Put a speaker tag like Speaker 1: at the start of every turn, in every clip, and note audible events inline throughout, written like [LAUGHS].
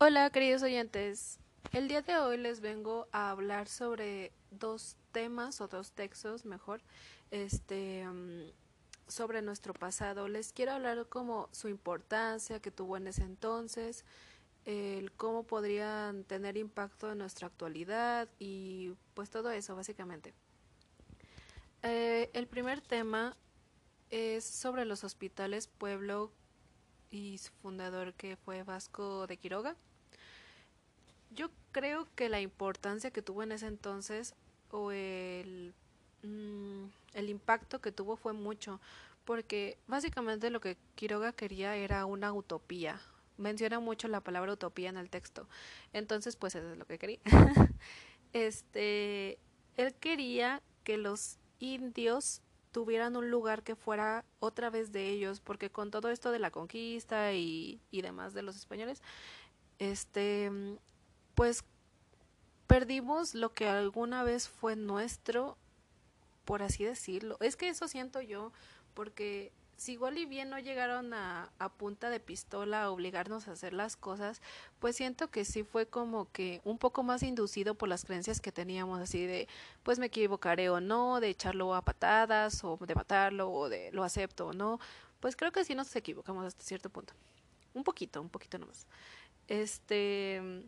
Speaker 1: Hola queridos oyentes, el día de hoy les vengo a hablar sobre dos temas o dos textos mejor, este, um, sobre nuestro pasado. Les quiero hablar como su importancia que tuvo en ese entonces, el cómo podrían tener impacto en nuestra actualidad y pues todo eso básicamente. Eh, el primer tema es sobre los hospitales Pueblo y su fundador que fue Vasco de Quiroga. Yo creo que la importancia que tuvo en ese entonces o el, mm, el impacto que tuvo fue mucho, porque básicamente lo que Quiroga quería era una utopía. Menciona mucho la palabra utopía en el texto. Entonces, pues eso es lo que quería. [LAUGHS] este, él quería que los indios tuvieran un lugar que fuera otra vez de ellos, porque con todo esto de la conquista y, y demás de los españoles, este, pues perdimos lo que alguna vez fue nuestro, por así decirlo. Es que eso siento yo, porque si igual y bien no llegaron a, a punta de pistola a obligarnos a hacer las cosas, pues siento que sí fue como que un poco más inducido por las creencias que teníamos, así de, pues me equivocaré o no, de echarlo a patadas, o de matarlo, o de lo acepto o no. Pues creo que sí nos equivocamos hasta cierto punto. Un poquito, un poquito nomás. Este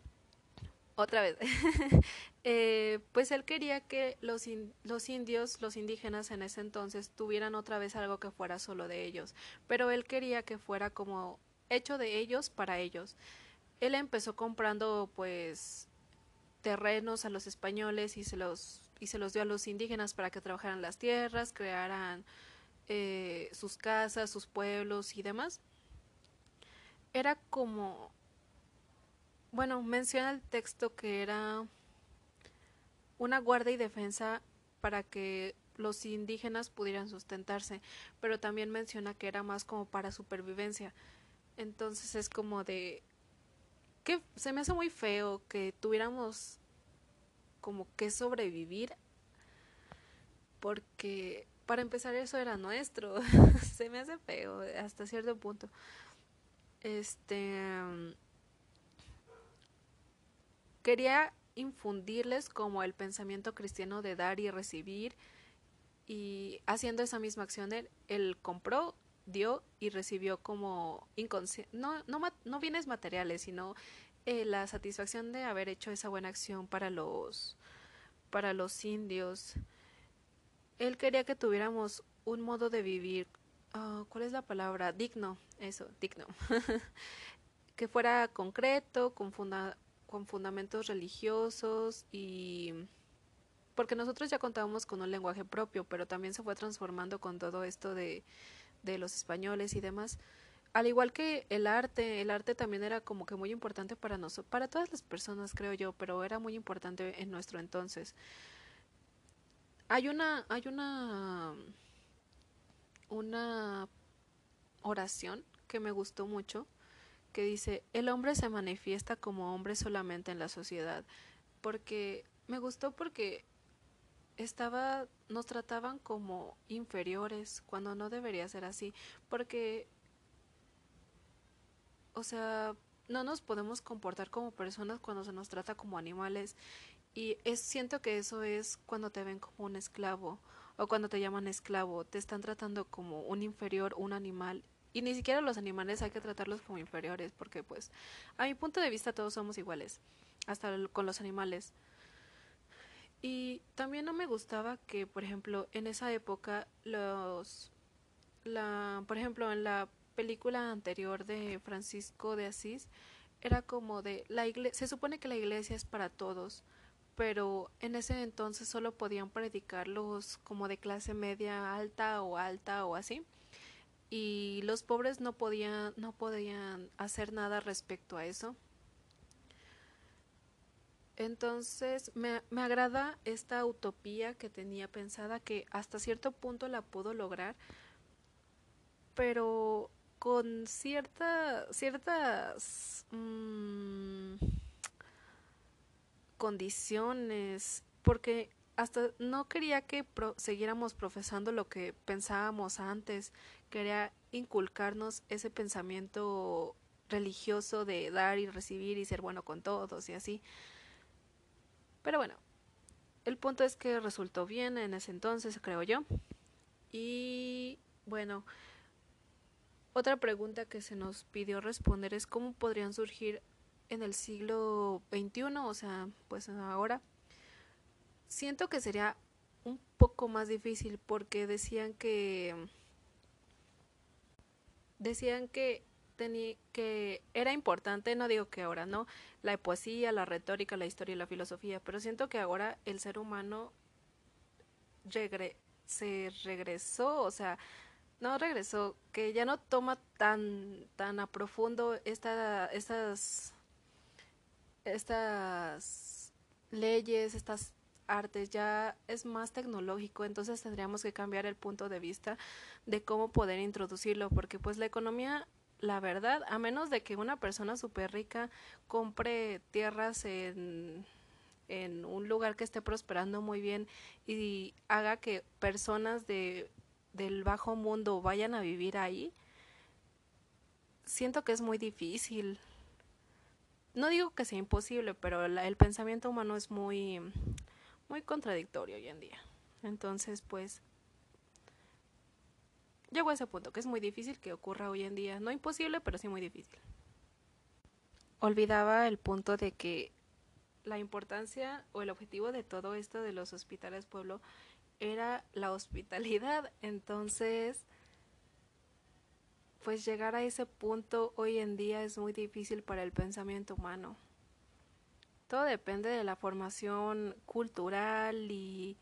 Speaker 1: otra vez, [LAUGHS] eh, pues él quería que los, los indios, los indígenas en ese entonces tuvieran otra vez algo que fuera solo de ellos, pero él quería que fuera como hecho de ellos para ellos. Él empezó comprando pues terrenos a los españoles y se los y se los dio a los indígenas para que trabajaran las tierras, crearan eh, sus casas, sus pueblos y demás. Era como bueno, menciona el texto que era una guardia y defensa para que los indígenas pudieran sustentarse, pero también menciona que era más como para supervivencia. Entonces es como de que se me hace muy feo que tuviéramos como que sobrevivir porque para empezar eso era nuestro. [LAUGHS] se me hace feo hasta cierto punto. Este Quería infundirles como el pensamiento cristiano de dar y recibir y haciendo esa misma acción él, compró, dio y recibió como inconsciente, no, no, no bienes materiales, sino eh, la satisfacción de haber hecho esa buena acción para los, para los indios. Él quería que tuviéramos un modo de vivir, uh, ¿cuál es la palabra? Digno, eso, digno. [LAUGHS] que fuera concreto, con funda con fundamentos religiosos y porque nosotros ya contábamos con un lenguaje propio, pero también se fue transformando con todo esto de, de los españoles y demás. Al igual que el arte, el arte también era como que muy importante para nosotros, para todas las personas creo yo, pero era muy importante en nuestro entonces. Hay una, hay una, una oración que me gustó mucho, que dice, el hombre se manifiesta como hombre solamente en la sociedad, porque me gustó porque estaba, nos trataban como inferiores, cuando no debería ser así, porque, o sea, no nos podemos comportar como personas cuando se nos trata como animales, y es, siento que eso es cuando te ven como un esclavo, o cuando te llaman esclavo, te están tratando como un inferior, un animal, y ni siquiera los animales hay que tratarlos como inferiores, porque pues a mi punto de vista todos somos iguales, hasta con los animales. Y también no me gustaba que, por ejemplo, en esa época los la, por ejemplo, en la película anterior de Francisco de Asís era como de la iglesia, se supone que la iglesia es para todos, pero en ese entonces solo podían predicarlos como de clase media alta o alta o así y los pobres no podían no podían hacer nada respecto a eso. Entonces me, me agrada esta utopía que tenía pensada que hasta cierto punto la pudo lograr pero con cierta ciertas mmm, condiciones porque hasta no quería que pro siguiéramos profesando lo que pensábamos antes, quería inculcarnos ese pensamiento religioso de dar y recibir y ser bueno con todos y así. Pero bueno, el punto es que resultó bien en ese entonces, creo yo. Y bueno, otra pregunta que se nos pidió responder es cómo podrían surgir en el siglo XXI, o sea, pues ahora. Siento que sería un poco más difícil porque decían que decían que tenía que era importante, no digo que ahora no, la poesía, la retórica, la historia y la filosofía, pero siento que ahora el ser humano regre se regresó, o sea, no regresó, que ya no toma tan tan a profundo esta, estas estas leyes, estas artes, ya es más tecnológico, entonces tendríamos que cambiar el punto de vista de cómo poder introducirlo, porque pues la economía, la verdad, a menos de que una persona súper rica compre tierras en, en un lugar que esté prosperando muy bien y haga que personas de, del bajo mundo vayan a vivir ahí, siento que es muy difícil. No digo que sea imposible, pero el pensamiento humano es muy muy contradictorio hoy en día. Entonces, pues, llego a ese punto, que es muy difícil que ocurra hoy en día. No imposible, pero sí muy difícil. Olvidaba el punto de que la importancia o el objetivo de todo esto de los hospitales pueblo era la hospitalidad. Entonces, pues llegar a ese punto hoy en día es muy difícil para el pensamiento humano. Todo depende de la formación cultural y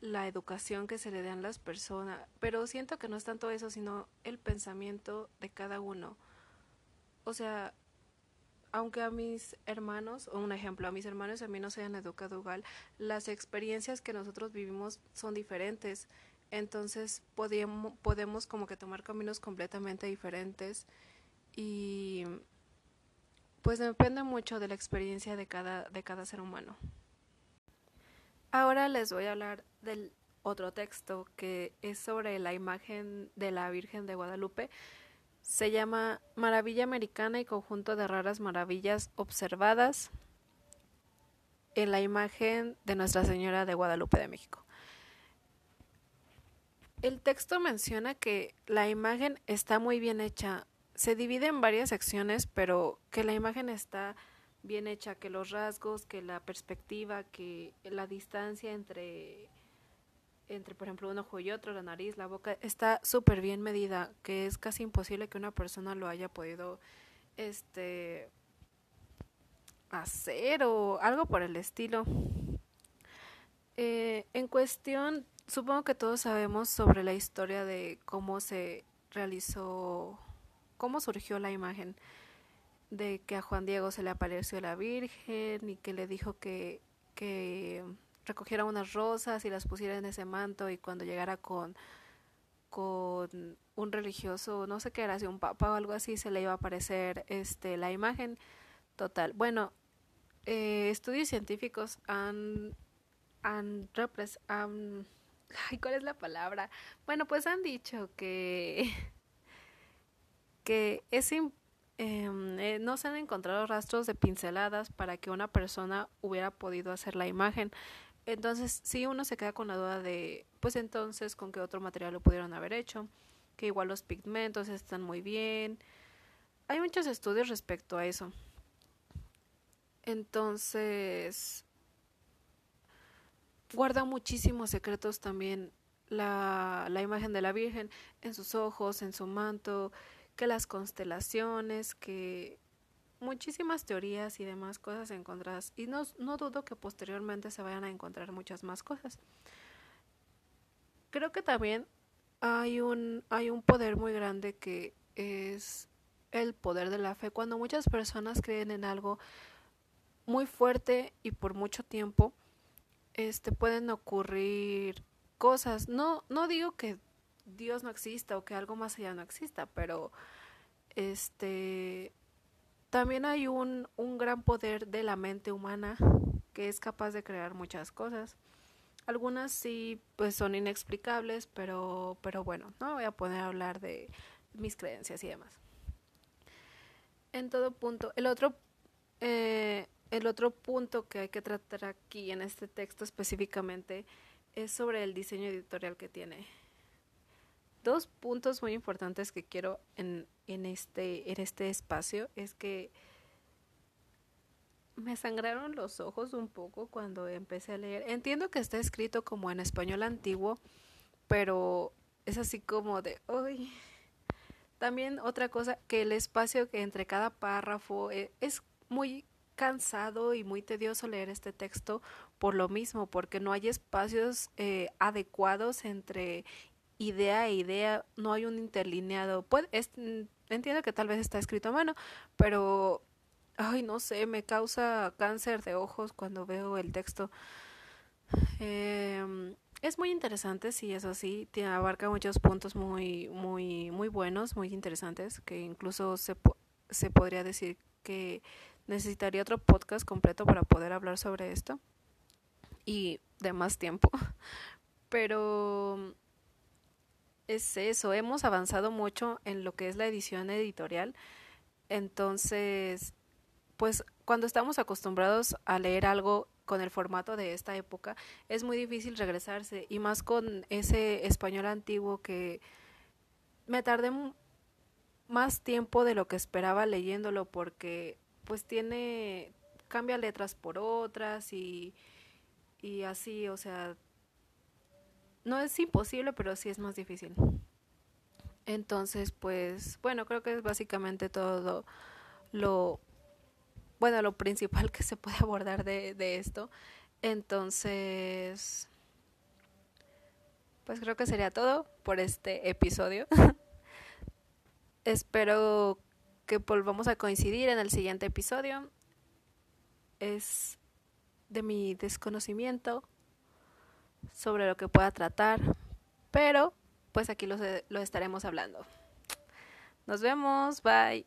Speaker 1: la educación que se le dan las personas, pero siento que no es tanto eso, sino el pensamiento de cada uno. O sea, aunque a mis hermanos, o un ejemplo, a mis hermanos a mí no se hayan educado igual, las experiencias que nosotros vivimos son diferentes. Entonces podemos, podemos como que tomar caminos completamente diferentes y pues depende mucho de la experiencia de cada, de cada ser humano. Ahora les voy a hablar del otro texto que es sobre la imagen de la Virgen de Guadalupe. Se llama Maravilla Americana y Conjunto de Raras Maravillas Observadas en la imagen de Nuestra Señora de Guadalupe de México. El texto menciona que la imagen está muy bien hecha, se divide en varias secciones, pero que la imagen está bien hecha, que los rasgos, que la perspectiva, que la distancia entre, entre por ejemplo, un ojo y otro, la nariz, la boca, está súper bien medida, que es casi imposible que una persona lo haya podido este hacer o algo por el estilo. Eh, en cuestión, supongo que todos sabemos sobre la historia de cómo se realizó cómo surgió la imagen de que a Juan Diego se le apareció la Virgen y que le dijo que, que recogiera unas rosas y las pusiera en ese manto y cuando llegara con, con un religioso, no sé qué era, si un papa o algo así, se le iba a aparecer este, la imagen total. Bueno, eh, estudios científicos han, han, han, ¿cuál es la palabra? Bueno, pues han dicho que [LAUGHS] que es em, eh, no se han encontrado rastros de pinceladas para que una persona hubiera podido hacer la imagen. Entonces, sí, uno se queda con la duda de, pues entonces, ¿con qué otro material lo pudieron haber hecho? Que igual los pigmentos están muy bien. Hay muchos estudios respecto a eso. Entonces, guarda muchísimos secretos también la, la imagen de la Virgen en sus ojos, en su manto, que las constelaciones, que muchísimas teorías y demás cosas encontradas. Y no, no dudo que posteriormente se vayan a encontrar muchas más cosas. Creo que también hay un, hay un poder muy grande que es el poder de la fe. Cuando muchas personas creen en algo muy fuerte y por mucho tiempo, este pueden ocurrir cosas. No, no digo que Dios no exista o que algo más allá no exista, pero este también hay un, un gran poder de la mente humana que es capaz de crear muchas cosas. Algunas sí pues son inexplicables, pero pero bueno, no voy a poner a hablar de mis creencias y demás. En todo punto. El otro, eh, el otro punto que hay que tratar aquí en este texto específicamente es sobre el diseño editorial que tiene. Dos puntos muy importantes que quiero en, en, este, en este espacio es que me sangraron los ojos un poco cuando empecé a leer. Entiendo que está escrito como en español antiguo, pero es así como de. También otra cosa, que el espacio que entre cada párrafo es, es muy cansado y muy tedioso leer este texto por lo mismo, porque no hay espacios eh, adecuados entre idea e idea, no hay un interlineado. Puede, entiendo que tal vez está escrito a mano, pero, ay, no sé, me causa cáncer de ojos cuando veo el texto. Eh, es muy interesante, sí, eso sí, abarca muchos puntos muy, muy, muy buenos, muy interesantes, que incluso se, se podría decir que necesitaría otro podcast completo para poder hablar sobre esto y de más tiempo. [LAUGHS] Pero es eso, hemos avanzado mucho en lo que es la edición editorial. Entonces, pues cuando estamos acostumbrados a leer algo con el formato de esta época, es muy difícil regresarse y más con ese español antiguo que me tardé más tiempo de lo que esperaba leyéndolo porque pues tiene cambia letras por otras y y así, o sea, no es imposible, pero sí es más difícil. Entonces, pues, bueno, creo que es básicamente todo lo bueno, lo principal que se puede abordar de, de esto. Entonces, pues creo que sería todo por este episodio. [LAUGHS] Espero que volvamos a coincidir en el siguiente episodio. Es de mi desconocimiento sobre lo que pueda tratar, pero pues aquí lo, lo estaremos hablando. Nos vemos, bye.